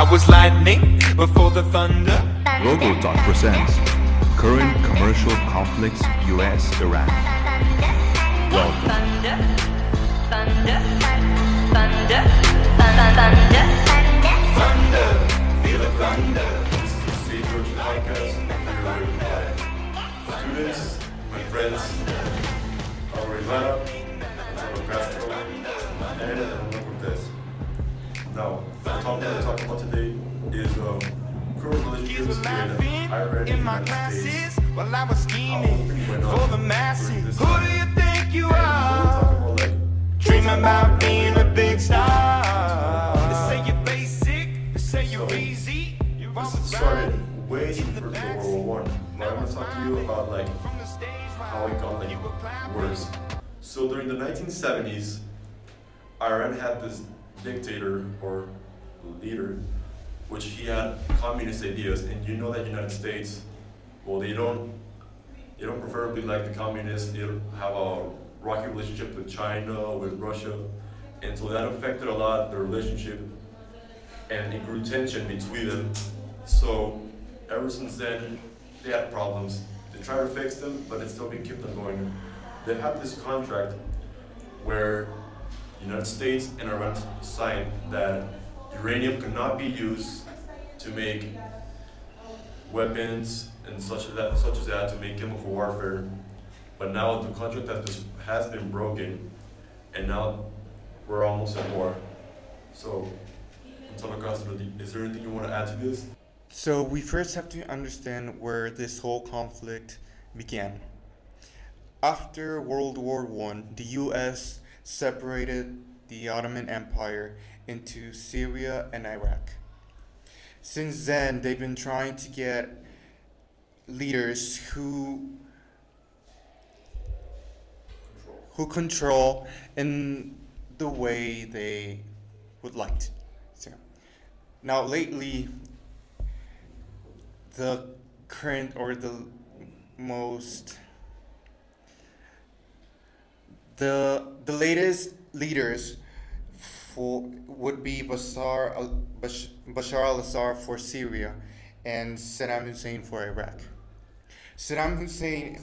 I was lightning before the thunder. Global Talk presents Current Commercial Conflicts US Iran. Welcome. Thunder, thunder, thunder, thunder, thunder. Thunder, feel the thunder. Sage George podcast. Students, my friends, our Ivana, Gonzalo Castro, and Ramon Cortez. Now, the topic we're talking about today is um, Kids relationships in laughing in my classes while I was scheming for the masses. Who do you think you about Dreaming about being a big star. They say you're basic, they say you're So, easy. You're this always started way before World War One. I want to talk to you about like From the stage how it got like worse. So during the 1970s, Iran had this dictator or leader, which he had communist ideas, and you know that United States, well, they don't, they don't preferably like the communists. They have a rocky relationship with China, with Russia, and so that affected a lot the relationship, and it grew tension between them. So ever since then, they had problems. They tried to fix them, but it's still been kept on going. They had this contract where United States and Iran signed that uranium could not be used to make weapons and such as that, such as that to make chemical warfare. But now the contract has, has been broken, and now we're almost at war. So, Antonio Castro, is there anything you want to add to this? So we first have to understand where this whole conflict began. After World War One, the U.S. separated the Ottoman Empire into Syria and Iraq. Since then, they've been trying to get leaders who who control in the way they would like to. So, now lately, the current or the most the the latest leaders for would be Bashar al- Bashar al-Assad for Syria and Saddam Hussein for Iraq. Saddam Hussein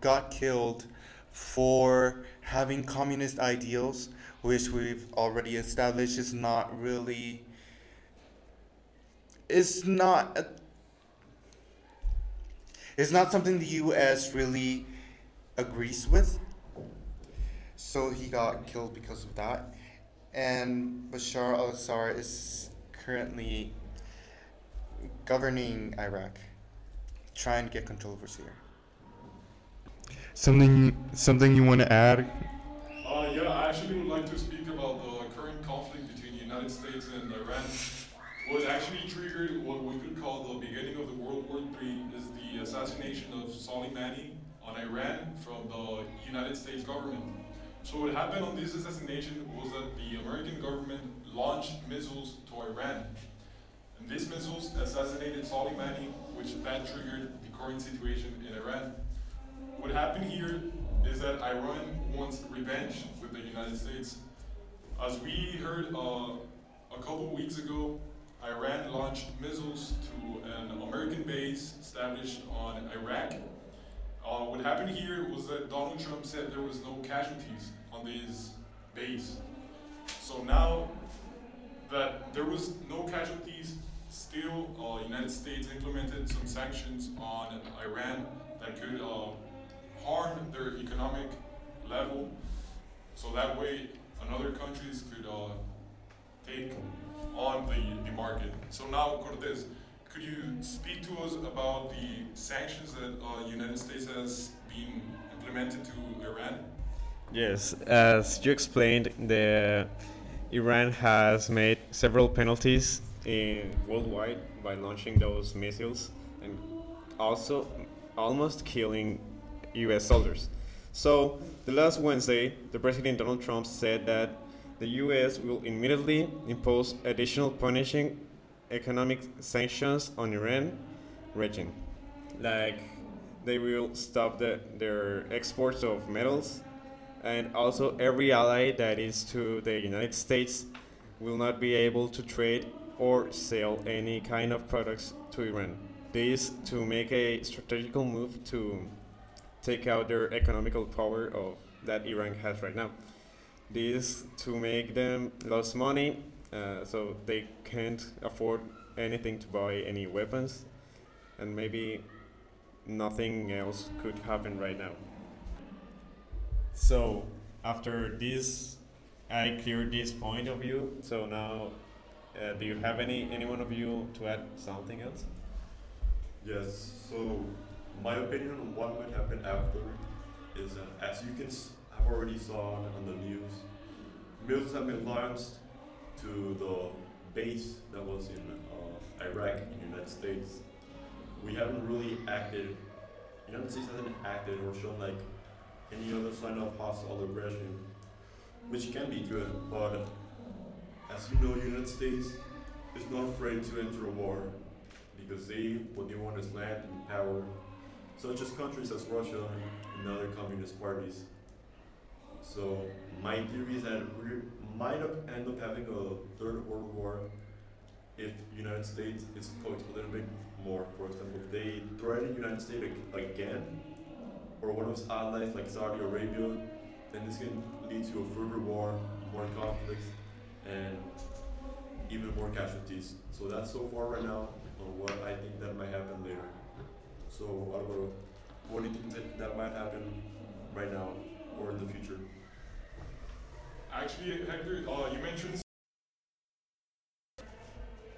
got killed for having communist ideals, which we've already established is not really is not a, it's not something the U.S. really agrees with. So he got killed because of that. And Bashar al Assad is currently governing Iraq, trying to get control over Syria. Something, something you want to add? Uh, yeah, I actually would like to speak about the current conflict between the United States and Iran. What actually triggered what we could call the beginning of the World War III is the assassination of Soleimani on Iran from the United States government. So what happened on this assassination was that the American government launched missiles to Iran. And these missiles assassinated Soleimani, which that triggered the current situation in Iran. What happened here is that Iran wants revenge with the United States. As we heard uh, a couple weeks ago, Iran launched missiles to an American base established on Iraq. Uh, what happened here was that Donald Trump said there was no casualties on this base. So now that there was no casualties, still uh, United States implemented some sanctions on Iran that could uh, harm their economic level. So that way, another countries could uh, take on the, the market. So now, Cortez, could you speak to us about the sanctions that uh, United States has been implemented to Iran? Yes, as you explained, the Iran has made several penalties in worldwide by launching those missiles and also almost killing U.S. soldiers. So the last Wednesday, the President Donald Trump said that the U.S. will immediately impose additional punishing economic sanctions on Iran region, like they will stop the, their exports of metals and also every ally that is to the United States will not be able to trade or sell any kind of products to Iran. This to make a strategical move to take out their economical power of that Iran has right now. This to make them lose money, uh, so they can't afford anything to buy any weapons, and maybe nothing else could happen right now. So after this, I cleared this point of view. So now, uh, do you have any any one of you to add something else? Yes, so my opinion on what might happen after is that as you can s- have already saw on the news, missiles have been launched to the base that was in uh, Iraq in the United States. We haven't really acted, The United States hasn't acted or shown like any other sign of hostile aggression, which can be good, but as you know, the United States is not afraid to enter a war because they what they want is land and power, such as countries as Russia and other communist parties. So my theory is that we might end up having a third world war if the United States is poked a little bit more. For example, if they threaten the United States ag- again, or one of its allies like Saudi Arabia, then this can lead to a further war, more conflicts, and even more casualties. So that's so far right now on what I think that might happen later. So Alvaro, what do you think that, that might happen right now or in the future? Actually, Hector, uh, you mentioned.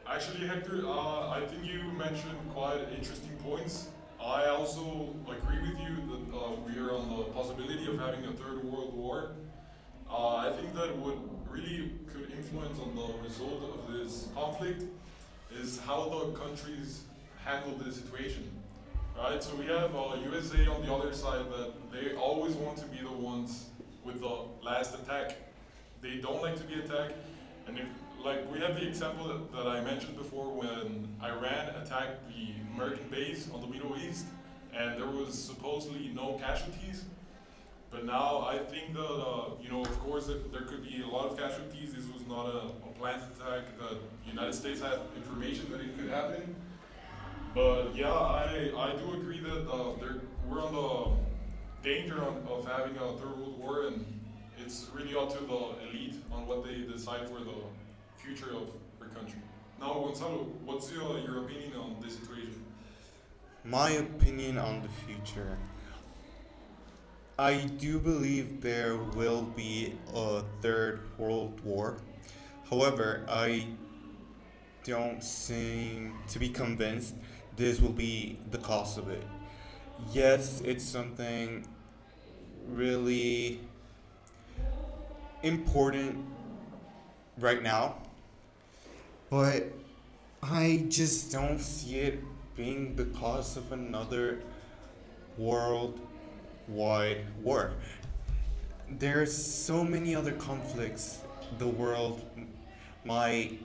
Actually, Hector, uh, I think you mentioned quite interesting points. I also agree with you that uh, we are on the possibility of having a third world war. Uh, I think that what really could influence on the result of this conflict is how the countries handle the situation. Right, so we have uh, USA on the other side that they always want to be the ones with the last attack. They don't like to be attacked, and if like we have the example that, that I mentioned before when Iran attacked the American base on the Middle East, and there was supposedly no casualties. But now I think that uh, you know, of course, there could be a lot of casualties. This was not a, a planned attack. The United States had information that it could happen. But yeah, I, I do agree that uh, there, we're on the danger of, of having a third world war, it's really up to the elite on what they decide for the future of our country. Now, Gonzalo, what's your, your opinion on this situation? My opinion on the future. I do believe there will be a third world war. However, I don't seem to be convinced this will be the cause of it. Yes, it's something really important right now, but I just don't see it being the cause of another worldwide war. There are so many other conflicts the world might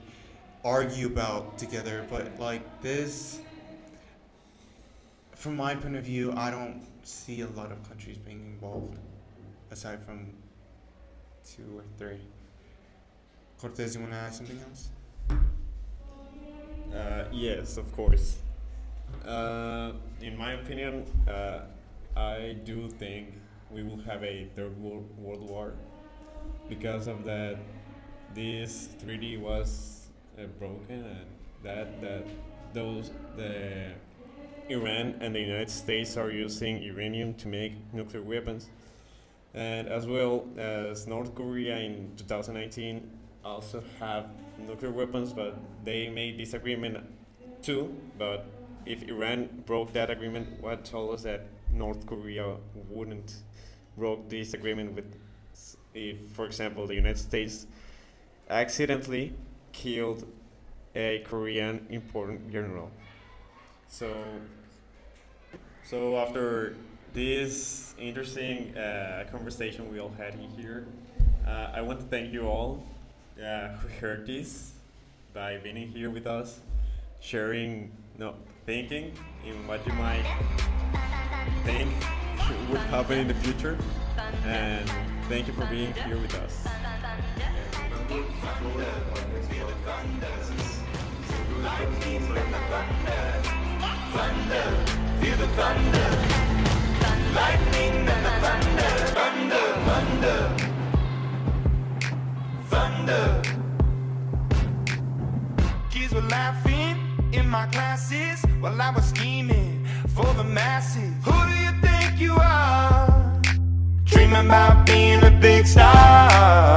argue about together, but like this, from my point of view, I don't see a lot of countries being involved, aside from two or three. Cortez, you wanna add something else? Uh, yes, of course. Uh, in my opinion, uh, I do think we will have a third world, world war because of that. This 3D was uh, broken, and that that those the Iran and the United States are using uranium to make nuclear weapons, and as well as North Korea in 2019 also have nuclear weapons, but they made this agreement too. But if Iran broke that agreement, what told us that North Korea wouldn't broke this agreement with, if, for example, the United States accidentally killed a Korean important general. So, so after this interesting uh, conversation we all had in here, uh, I want to thank you all uh, who heard this by being here with us, sharing, no, thinking in what you might think would happen in the future, and thank you for being here with us. Feel the thunder, classes while I was scheming for the masses. Who do you think you are? Dreaming about being a big star.